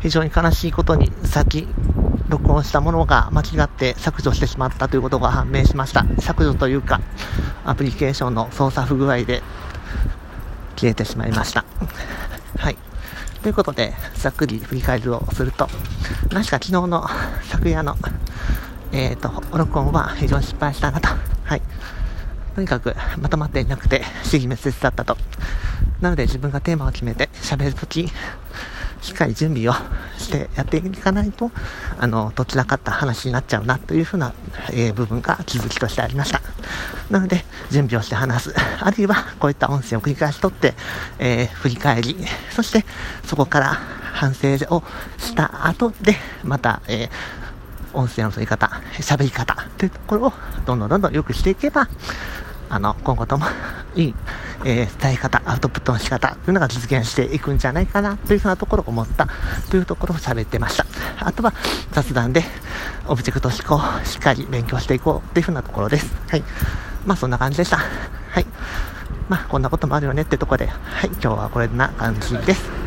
非常に悲しいことに、さっき録音したものが間違って削除してしまったということが判明しました。削除というか、アプリケーションの操作不具合で消えてしまいました。はい。ということで、ざっくり振り返りをすると、何しか昨日の昨夜の、えっ、ー、と、録音は非常に失敗したなと。はい。とにかくまとまっていなくて、主義滅裂だったと。なので自分がテーマを決めて喋るとき、しっかり準備をしてやっていかないと、あの、どちらかった話になっちゃうなというふうな、えー、部分が気づきとしてありました。なので、準備をして話す。あるいは、こういった音声を繰り返しとって、えー、振り返り、そして、そこから反省をした後で、また、えー、音声の取り方、喋り方というところをどんどんどんどん良くしていけば、あの、今後ともいい、えー、伝え方、アウトプットの仕方というのが実現していくんじゃないかなというふうなところを思ったというところを喋ってました。あとは雑談でオブジェクト思考をしっかり勉強していこうというふうなところです。はい。まあそんな感じでした。はい。まあこんなこともあるよねってとこで、はい、今日はこれな感じです。